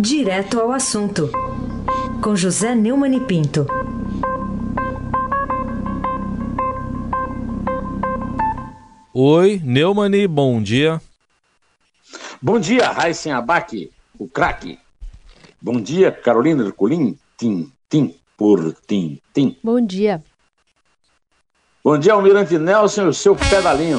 Direto ao assunto, com José Neumann e Pinto. Oi, Neumani, bom dia. Bom dia, Raíssen Abac, o craque. Bom dia, Carolina Ercolim, tim, tim, por tim, tim. Bom dia. Bom dia, Almirante Nelson e o seu pedalinho.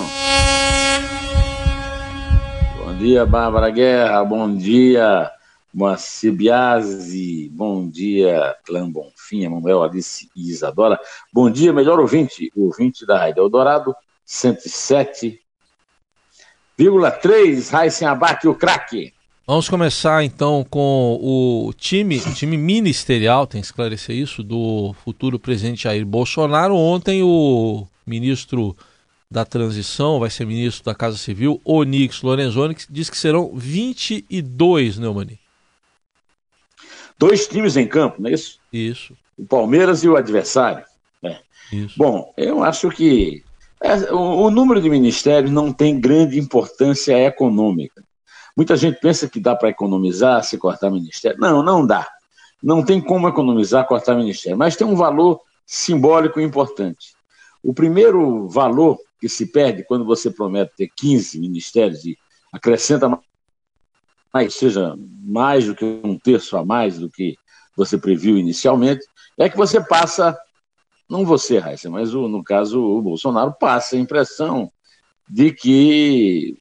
Bom dia, Bárbara Guerra, bom dia, Moacir Biasi, bom dia, Clã Bonfim, Emanuel Alice e Isadora. Bom dia, melhor ouvinte, ouvinte da Rádio Eldorado, 107,3, Raíssen Abac, o craque. Vamos começar então com o time, time ministerial, tem que esclarecer isso, do futuro presidente Jair Bolsonaro. Ontem o ministro da transição, vai ser ministro da Casa Civil, Onix Lorenzoni, que diz que serão 22, Neumani. Dois times em campo, não é isso? Isso. O Palmeiras e o adversário. É. Isso. Bom, eu acho que é, o, o número de ministérios não tem grande importância econômica. Muita gente pensa que dá para economizar se cortar ministério. Não, não dá. Não tem como economizar cortar ministério, mas tem um valor simbólico importante. O primeiro valor que se perde quando você promete ter 15 ministérios e acrescenta mais, seja mais do que um terço a mais do que você previu inicialmente, é que você passa, não você, Raíssa, mas o, no caso o Bolsonaro passa a impressão de que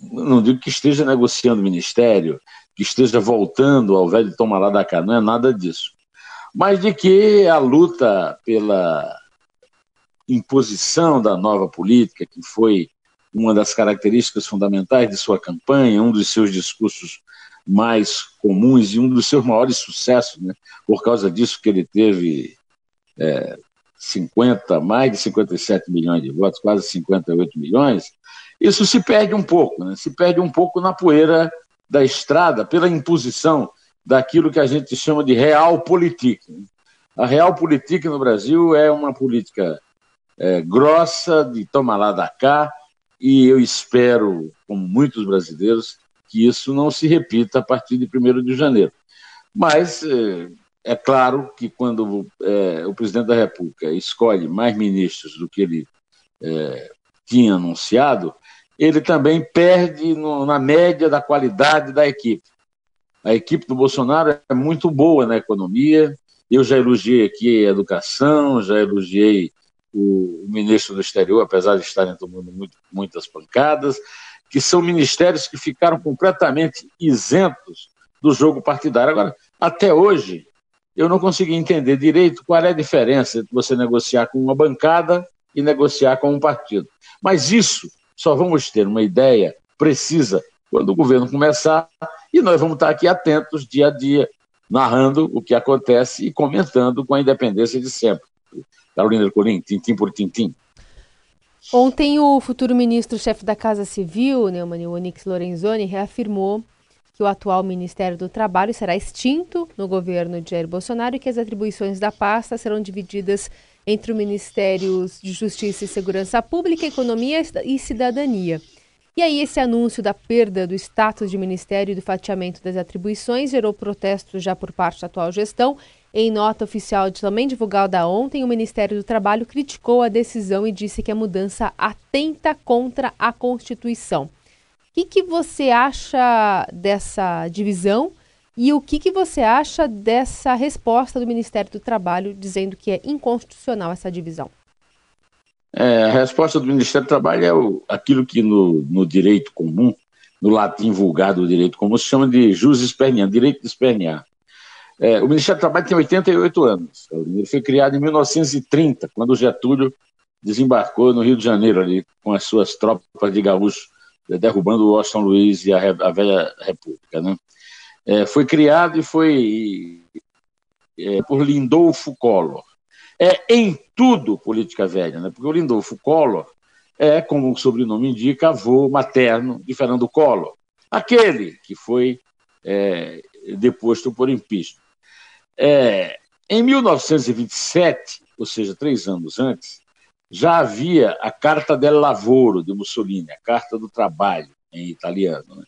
não digo que esteja negociando o ministério, que esteja voltando ao velho tomar lá da cá, não é nada disso. Mas de que a luta pela imposição da nova política, que foi uma das características fundamentais de sua campanha, um dos seus discursos mais comuns e um dos seus maiores sucessos, né? por causa disso que ele teve é, 50, mais de 57 milhões de votos, quase 58 milhões, isso se perde um pouco, né? se perde um pouco na poeira da estrada, pela imposição daquilo que a gente chama de realpolitik. Né? A realpolitik no Brasil é uma política é, grossa, de tomar lá da cá, e eu espero, como muitos brasileiros, que isso não se repita a partir de 1 de janeiro. Mas é, é claro que quando é, o presidente da República escolhe mais ministros do que ele é, tinha anunciado, ele também perde no, na média da qualidade da equipe. A equipe do Bolsonaro é muito boa na economia. Eu já elogiei aqui a educação, já elogiei o, o ministro do exterior, apesar de estarem tomando muito, muitas pancadas, que são ministérios que ficaram completamente isentos do jogo partidário. Agora, até hoje, eu não consegui entender direito qual é a diferença entre você negociar com uma bancada e negociar com um partido. Mas isso só vamos ter uma ideia precisa quando o governo começar e nós vamos estar aqui atentos dia a dia, narrando o que acontece e comentando com a independência de sempre. Carolina Ercolim, tintim por tintim. Ontem o futuro ministro-chefe da Casa Civil, Neumann Onix Lorenzoni, reafirmou que o atual Ministério do Trabalho será extinto no governo de Jair Bolsonaro e que as atribuições da pasta serão divididas entre os Ministérios de Justiça e Segurança Pública, Economia e Cidadania. E aí, esse anúncio da perda do status de ministério e do fatiamento das atribuições gerou protestos já por parte da atual gestão. Em nota oficial também divulgada ontem, o Ministério do Trabalho criticou a decisão e disse que a mudança atenta contra a Constituição. O que, que você acha dessa divisão e o que, que você acha dessa resposta do Ministério do Trabalho dizendo que é inconstitucional essa divisão? É, a resposta do Ministério do Trabalho é o, aquilo que no, no, direito comum, no latim vulgar do direito comum, se chama de jus espernear, direito de espernear. É, o Ministério do Trabalho tem 88 anos. Ele foi criado em 1930, quando Getúlio desembarcou no Rio de Janeiro, ali, com as suas tropas de gaúchos, derrubando o Washington Luiz e a, a velha República. Né? é, foi criado e foi é, por Lindolfo Collor. É em tudo política velha, né? porque o Lindolfo Collor é, como o sobrenome indica, avô materno de Fernando Collor, aquele que foi é, deposto por impeachment. É, em 1927, ou seja, três anos antes, já havia a Carta del Lavoro de Mussolini, a Carta do Trabalho em italiano. Né?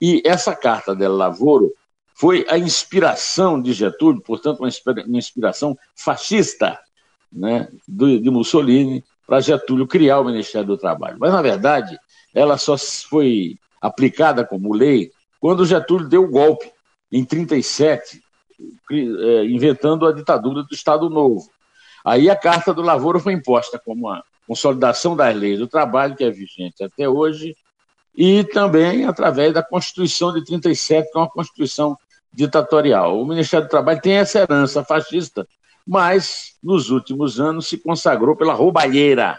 E essa carta del lavoro foi a inspiração de Getúlio, portanto, uma inspiração fascista né, de Mussolini para Getúlio criar o Ministério do Trabalho. Mas, na verdade, ela só foi aplicada como lei quando Getúlio deu o golpe, em 1937, é, inventando a ditadura do Estado Novo. Aí a Carta do Lavoro foi imposta como uma consolidação das leis do trabalho, que é vigente até hoje, e também através da Constituição de 37, que é uma Constituição ditatorial. O Ministério do Trabalho tem essa herança fascista, mas nos últimos anos se consagrou pela roubalheira.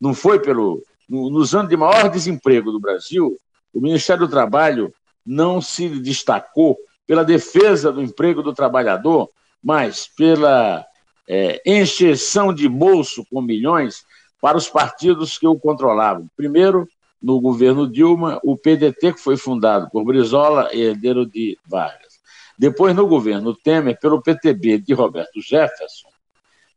Não foi pelo. Nos anos de maior desemprego do Brasil, o Ministério do Trabalho não se destacou pela defesa do emprego do trabalhador, mas pela é, encheção de bolso com milhões para os partidos que o controlavam. Primeiro, no governo Dilma, o PDT, que foi fundado por Brizola, herdeiro de Vargas. Depois, no governo Temer, pelo PTB de Roberto Jefferson,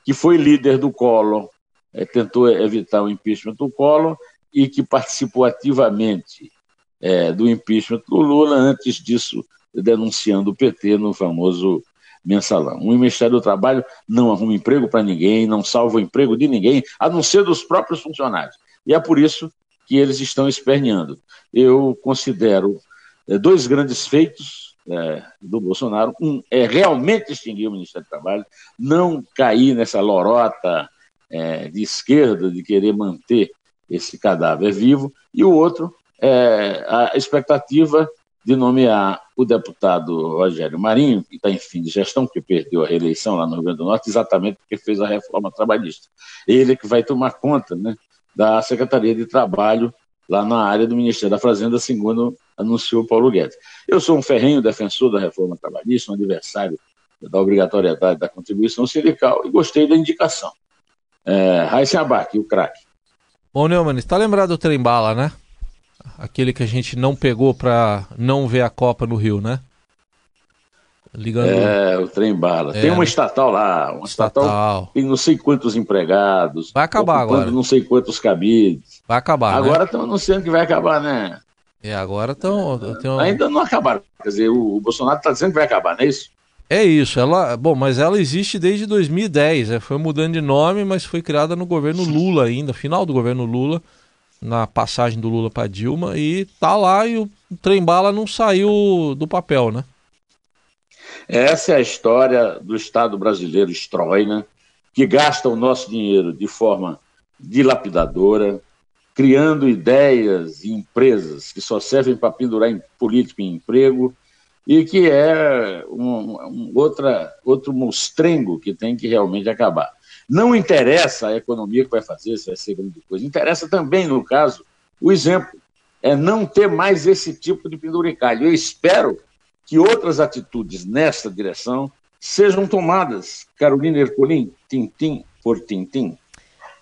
que foi líder do Collor, é, tentou evitar o impeachment do Collor e que participou ativamente é, do impeachment do Lula, antes disso, denunciando o PT no famoso mensalão. O Ministério do Trabalho não arruma emprego para ninguém, não salva o emprego de ninguém, a não ser dos próprios funcionários. E é por isso que eles estão esperneando. Eu considero é, dois grandes feitos é, do Bolsonaro. Um é realmente extinguir o Ministério do Trabalho, não cair nessa lorota é, de esquerda de querer manter esse cadáver vivo, e o outro é a expectativa de nomear o deputado Rogério Marinho, que está em fim de gestão, que perdeu a reeleição lá no Rio Grande do Norte, exatamente porque fez a reforma trabalhista. Ele é que vai tomar conta né, da Secretaria de Trabalho lá na área do Ministério da Fazenda, segundo anunciou Paulo Guedes. Eu sou um ferrenho defensor da reforma trabalhista, um adversário da obrigatoriedade da contribuição sindical e gostei da indicação. É, Raíssa Abac, o craque. Bom, Neumann, está lembrado do trem bala, né? Aquele que a gente não pegou para não ver a Copa no Rio, né? Ligando... É, o trem bala. É, tem uma estatal lá, uma estatal, estatal, tem não sei quantos empregados. Vai acabar agora. Não sei quantos cabides. Vai acabar. Né? Agora estão né? anunciando que vai acabar, né? É, agora estão. Ainda não acabaram. Quer dizer, o, o Bolsonaro está dizendo que vai acabar, não é isso? É isso, ela, bom, mas ela existe desde 2010, é, foi mudando de nome, mas foi criada no governo Lula ainda, final do governo Lula na passagem do Lula para Dilma e tá lá e o trem bala não saiu do papel, né? Essa é a história do Estado brasileiro estrói, né? Que gasta o nosso dinheiro de forma dilapidadora, criando ideias e empresas que só servem para pendurar em político e emprego e que é um, um outra, outro mostrengo que tem que realmente acabar. Não interessa a economia que vai fazer, se vai ser grande coisa. Interessa também, no caso, o exemplo. É não ter mais esse tipo de penduricalho. Eu espero que outras atitudes nessa direção sejam tomadas. Carolina Ercolim, tintim por tintim.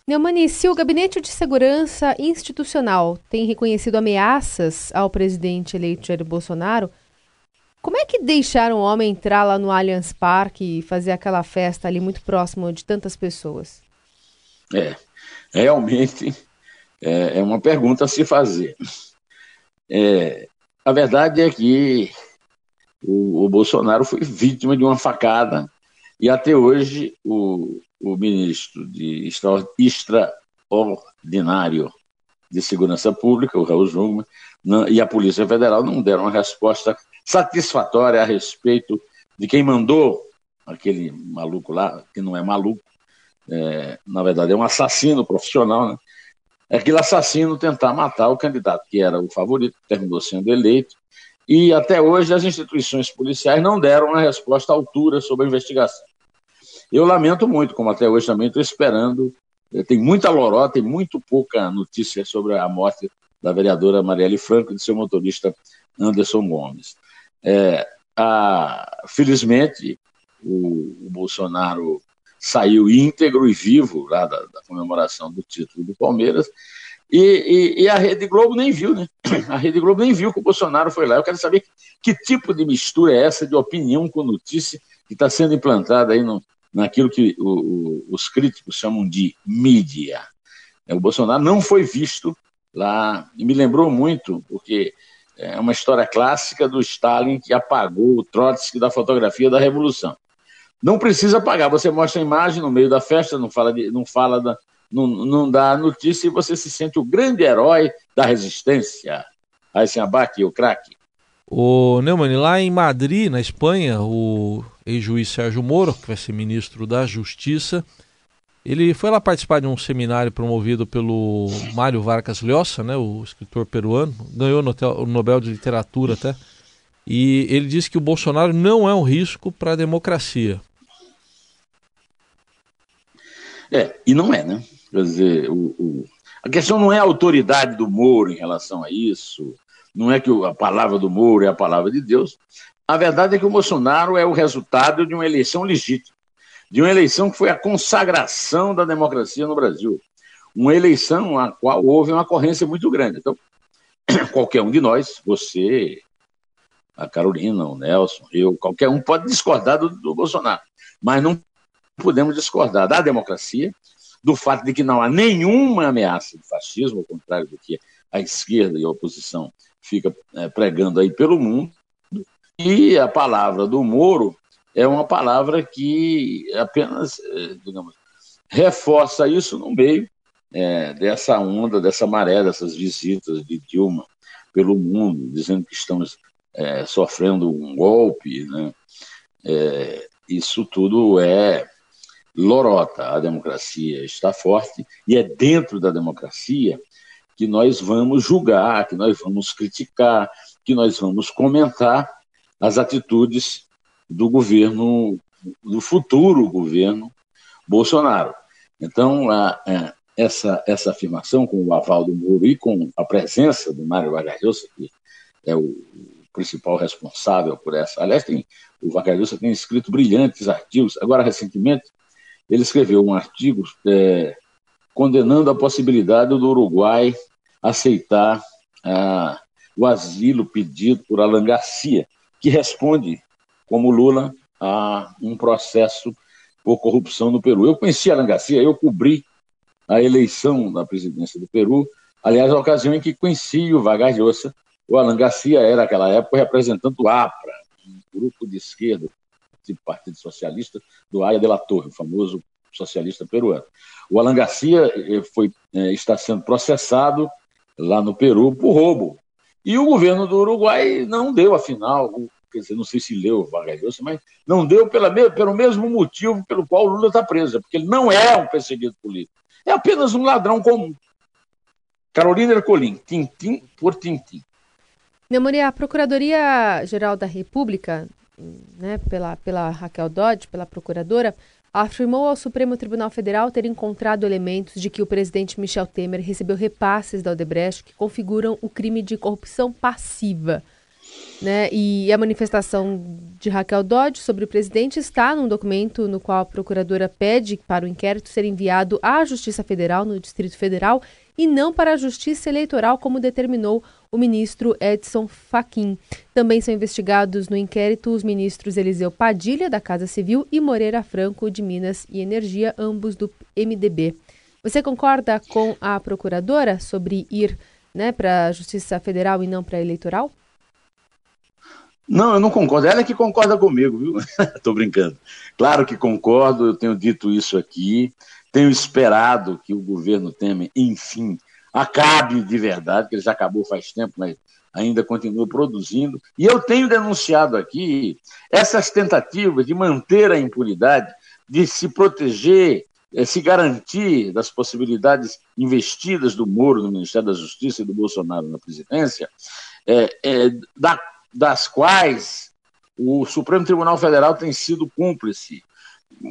Neumani, se o Gabinete de Segurança Institucional tem reconhecido ameaças ao presidente eleito Jair Bolsonaro, como é que deixaram o homem entrar lá no Allianz Parque e fazer aquela festa ali muito próximo de tantas pessoas? É, realmente é, é uma pergunta a se fazer. É, a verdade é que o, o, Bolsonaro foi vítima de uma facada e até hoje o, o ministro de extraordinário de Segurança Pública, o Raul Jungmann, e a Polícia Federal não deram uma resposta satisfatória a respeito de quem mandou aquele maluco lá, que não é maluco, é, na verdade é um assassino profissional, né? Aquele assassino tentar matar o candidato que era o favorito, terminou sendo eleito, e até hoje as instituições policiais não deram uma resposta à altura sobre a investigação. Eu lamento muito, como até hoje também estou esperando, é, tem muita lorota, tem muito pouca notícia sobre a morte da vereadora Marielle Franco e de seu motorista Anderson Gomes. É, a, felizmente, o, o, Bolsonaro saiu íntegro e vivo lá da, da comemoração do título do Palmeiras. E, e, e, a Rede Globo nem viu, né? A Rede Globo nem viu que o Bolsonaro foi lá. Eu quero saber que tipo de mistura é essa de opinião com notícia que está sendo implantada aí no, naquilo que o, o, os críticos chamam de mídia. O Bolsonaro não foi visto lá, e me lembrou muito, porque é uma história clássica do Stalin que apagou o Trotsky da fotografia da Revolução. Não precisa apagar, você mostra a imagem no meio da festa, não fala, de, não, fala da, não, não dá notícia e você se sente o grande herói da resistência. Abate o craque. O Neumann, lá em Madrid, na Espanha, o ex-juiz Sérgio Moro, que vai ser ministro da Justiça, ele foi lá participar de um seminário promovido pelo Mário Vargas Llosa, né, o escritor peruano, ganhou o Nobel de Literatura até, e ele disse que o Bolsonaro não é um risco para a democracia. É, e não é, né? Quer dizer, o, o, a questão não é a autoridade do Moro em relação a isso, não é que a palavra do Moro é a palavra de Deus. A verdade é que o Bolsonaro é o resultado de uma eleição legítima de uma eleição que foi a consagração da democracia no Brasil. Uma eleição a qual houve uma ocorrência muito grande. Então, qualquer um de nós, você, a Carolina, o Nelson, eu, qualquer um pode discordar do, do Bolsonaro, mas não podemos discordar da democracia, do fato de que não há nenhuma ameaça de fascismo, ao contrário do que a esquerda e a oposição fica é, pregando aí pelo mundo, e a palavra do Moro é uma palavra que apenas, eh, digamos, reforça isso no meio é, dessa onda, dessa maré, dessas visitas de Dilma pelo mundo, dizendo que estamos é, sofrendo um golpe. Né? É, isso tudo é lorota. A democracia está forte e é dentro da democracia que nós vamos julgar, que nós vamos criticar, que nós vamos comentar as atitudes do governo, do futuro governo Bolsonaro. Então, a, essa, essa afirmação, com o aval do Moro e com a presença do Mário Vargas que é o principal responsável por essa. Aliás, tem, o Vargas tem escrito brilhantes artigos. Agora, recentemente, ele escreveu um artigo é, condenando a possibilidade do Uruguai aceitar ah, o asilo pedido por Alan Garcia, que responde como Lula, a um processo por corrupção no Peru. Eu conheci Alan Garcia, eu cobri a eleição da presidência do Peru, aliás, a ocasião em que conheci o Vargas Llosa. O Alan Garcia era, naquela época, representante do APRA, um grupo de esquerda, do Partido Socialista, do Aya de la Torre, o famoso socialista peruano. O Alan Garcia eh, foi, eh, está sendo processado lá no Peru por roubo. E o governo do Uruguai não deu, afinal, quer dizer, não sei se leu Vargas Llosa, mas não deu pela, pelo mesmo motivo pelo qual o Lula está preso, porque ele não é um perseguido político, é apenas um ladrão comum. Carolina Ercolim, tintim por tintim. Neumani, a Procuradoria-Geral da República, né, pela, pela Raquel Dodge, pela procuradora, afirmou ao Supremo Tribunal Federal ter encontrado elementos de que o presidente Michel Temer recebeu repasses da Odebrecht que configuram o crime de corrupção passiva. Né? E a manifestação de Raquel Dodge sobre o presidente está num documento no qual a procuradora pede para o inquérito ser enviado à Justiça Federal, no Distrito Federal, e não para a Justiça Eleitoral, como determinou o ministro Edson Fachin. Também são investigados no inquérito os ministros Eliseu Padilha, da Casa Civil, e Moreira Franco, de Minas e Energia, ambos do MDB. Você concorda com a procuradora sobre ir né, para a Justiça Federal e não para a eleitoral? Não, eu não concordo. Ela é que concorda comigo, viu? Estou brincando. Claro que concordo, eu tenho dito isso aqui. Tenho esperado que o governo Temer, enfim, acabe de verdade, que ele já acabou faz tempo, mas ainda continua produzindo. E eu tenho denunciado aqui essas tentativas de manter a impunidade, de se proteger, eh, se garantir das possibilidades investidas do Moro no Ministério da Justiça e do Bolsonaro na presidência, é, é, da das quais o Supremo Tribunal Federal tem sido cúmplice,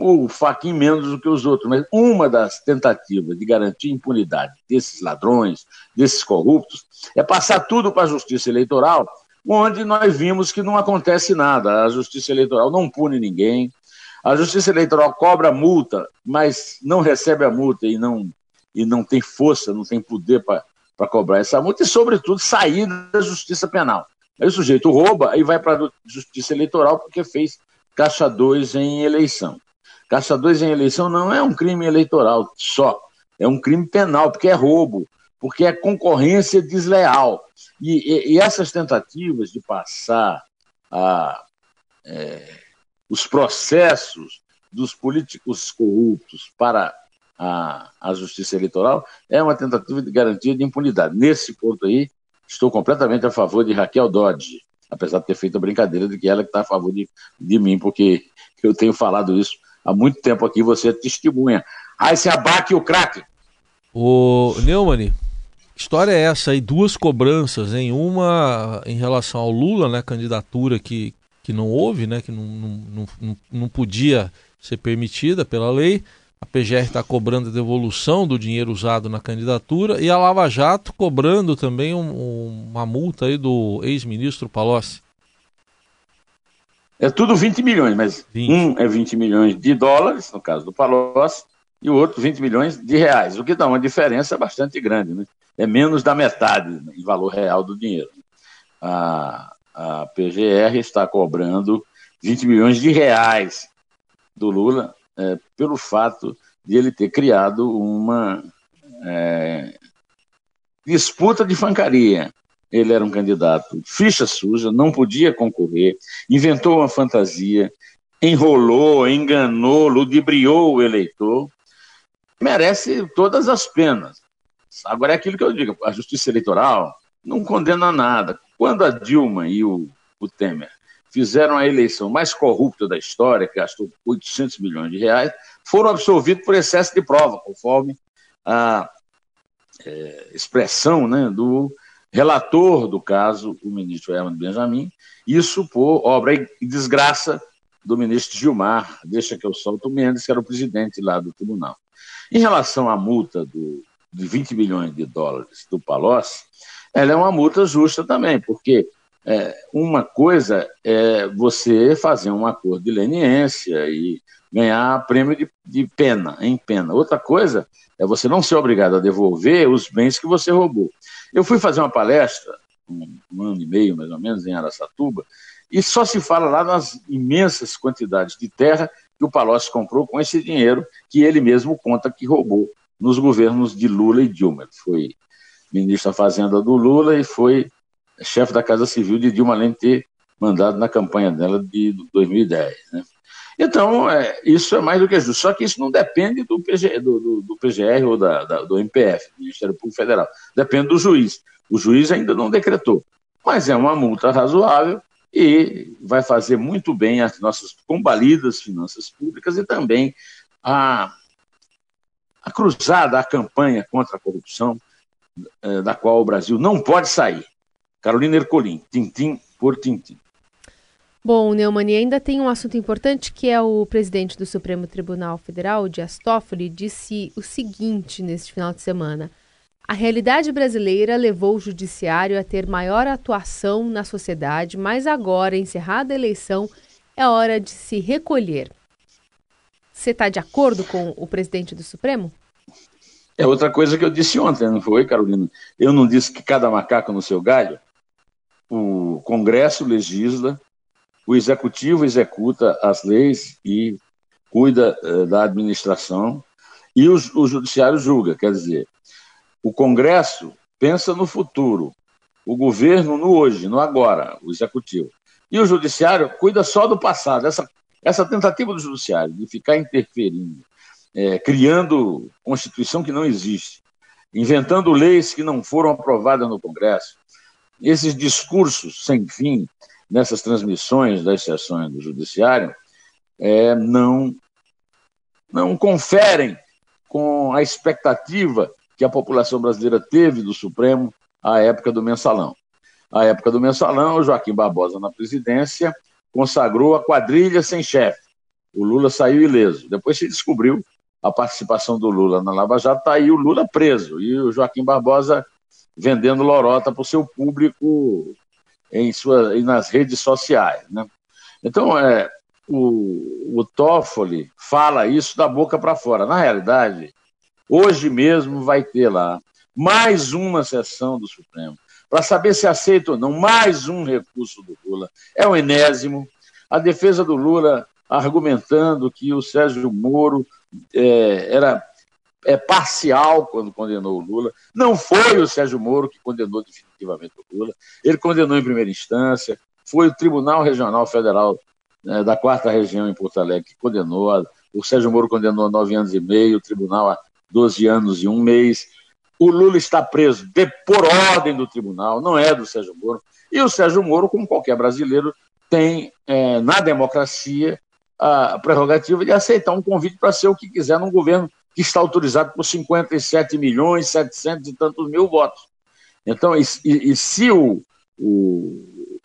o Faquin menos do que os outros, mas uma das tentativas de garantir impunidade desses ladrões, desses corruptos, é passar tudo para a Justiça Eleitoral, onde nós vimos que não acontece nada. A Justiça Eleitoral não pune ninguém, a Justiça Eleitoral cobra multa, mas não recebe a multa e não, e não tem força, não tem poder para cobrar essa multa, e, sobretudo, sair da Justiça Penal. Aí o sujeito rouba e vai para a justiça eleitoral porque fez caixa 2 em eleição. Caixa 2 em eleição não é um crime eleitoral só, é um crime penal, porque é roubo. porque é concorrência desleal. E, e, e essas tentativas de passar a, é, os processos dos políticos corruptos para a, a justiça eleitoral é uma tentativa de garantia de impunidade. Nesse ponto aí, estou completamente a favor de Raquel Dodge, apesar de ter feito a brincadeira de que ela está a favor de, de mim, porque eu tenho falado isso há muito tempo aqui, você é testemunha. Aí se abaque o craque. O Neumann, história é essa aí? Duas cobranças, em uma em relação ao Lula, né, candidatura que, que não houve, né, que não, não, não, não podia ser permitida pela lei. A PGR está cobrando a devolução do dinheiro usado na candidatura e a Lava Jato cobrando também um, um, uma multa aí do ex-ministro Palocci. É tudo 20 milhões, mas 20. um é 20 milhões de dólares, no caso do Palocci, e o outro 20 milhões de reais, o que dá uma diferença bastante grande, né? É menos da metade em valor real do dinheiro. A, a PGR está cobrando 20 milhões de reais do Lula é, pelo fato de ele ter criado uma é, disputa de fancaria. Ele era um candidato ficha suja, não podia concorrer, inventou uma fantasia, enrolou, enganou, ludibriou o eleitor, merece todas as penas. Agora é aquilo que eu digo, a justiça eleitoral não condena nada. Quando a Dilma e o, o Temer fizeram a eleição mais corrupta da história, que gastou 800 milhões de reais, foram absolvidos por excesso de prova, conforme a é, expressão né, do relator do caso, o ministro Herman Benjamin, isso por obra e desgraça do ministro Gilmar, deixa que eu solto Mendes, que era o presidente lá do tribunal. Em relação à multa do, de 20 milhões de dólares do Palocci, ela é uma multa justa também, porque é, uma coisa é você fazer um acordo de leniência e ganhar prêmio de, de, pena, em pena. Outra coisa é você não ser obrigado a devolver os bens que você roubou. Eu fui fazer uma palestra, um, um ano e meio mais ou menos, em Aracatuba, e só se fala lá nas imensas quantidades de terra que o Palocci comprou com esse dinheiro que ele mesmo conta que roubou nos governos de Lula e Dilma. Foi ministro da Fazenda do Lula e foi chefe da Casa Civil de Dilma, de ter mandado na campanha dela de 2010. Né? Então, é, isso é mais do que justo. Só que isso não depende do, PG, do, do, do PGR ou da, da, do MPF, do Ministério Público Federal. Depende do juiz. O juiz ainda não decretou. Mas é uma multa razoável e vai fazer muito bem as nossas combalidas finanças públicas e também a, a cruzada, a campanha contra a corrupção, é, da qual o Brasil não pode sair. Carolina Ercolim, tintim por tintim. Bom, Neumann, ainda tem um assunto importante que é o presidente do Supremo Tribunal Federal, Dias Toffoli, disse o seguinte neste final de semana. A realidade brasileira levou o judiciário a ter maior atuação na sociedade, mas agora, encerrada a eleição, é hora de se recolher. Você está de acordo com o presidente do Supremo? É outra coisa que eu disse ontem, não foi, Carolina? Eu não disse que cada macaco no seu galho? O Congresso legisla, o Executivo executa as leis e cuida eh, da administração, e o, o Judiciário julga. Quer dizer, o Congresso pensa no futuro, o governo no hoje, no agora, o Executivo. E o Judiciário cuida só do passado. Essa, essa tentativa do Judiciário de ficar interferindo, é, criando Constituição que não existe, inventando leis que não foram aprovadas no Congresso, esses discursos sem fim nessas transmissões das sessões do Judiciário é, não, não conferem com a expectativa que a população brasileira teve do Supremo à época do mensalão. À época do mensalão, Joaquim Barbosa, na presidência, consagrou a quadrilha sem chefe. O Lula saiu ileso. Depois se descobriu a participação do Lula na Lava Jato, está aí o Lula preso e o Joaquim Barbosa vendendo lorota para o seu público em sua, nas redes sociais. Né? Então, é, o, o Toffoli fala isso da boca para fora. Na realidade, hoje mesmo vai ter lá mais uma sessão do Supremo para saber se aceita ou não mais um recurso do Lula. É o enésimo. A defesa do Lula argumentando que o Sérgio Moro é, era é, parcial quando condenou o Lula. Não foi o Sérgio Moro que condenou definitivamente o Lula. Ele condenou em primeira instância. Foi o Tribunal Regional Federal né, da Quarta Região em Porto Alegre que condenou. O Sérgio Moro condenou a nove anos e meio, o Tribunal a 12 anos e um mês. O Lula está preso de, por ordem do tribunal, não é do Sérgio Moro. E o Sérgio Moro, como qualquer brasileiro, tem é, na democracia a prerrogativa de aceitar um convite para ser o que quiser num governo que está autorizado por 57 milhões, 700 e tantos mil votos. Então, e, e se o, o,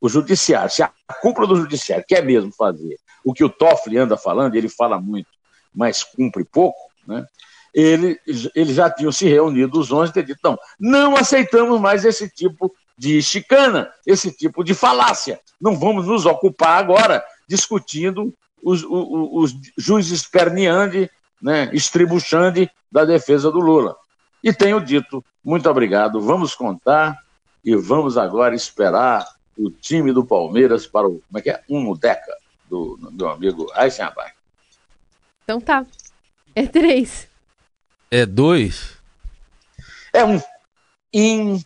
o judiciário, se a cúpula do judiciário quer mesmo fazer o que o Toffoli anda falando, ele fala muito, mas cumpre pouco, né? Ele, eles já tinham se reunido os 11 e dito, não, não aceitamos mais esse tipo de chicana, esse tipo de falácia. Não vamos nos ocupar agora discutindo os, os, os juízes perneando, né, estribuchando da defesa do Lula. E tenho dito, muito obrigado, vamos contar e vamos agora esperar o time do Palmeiras para o, como é que é? Um Mudeca, do, do amigo Aysen Abai. Então tá. É três. É dois? É um. In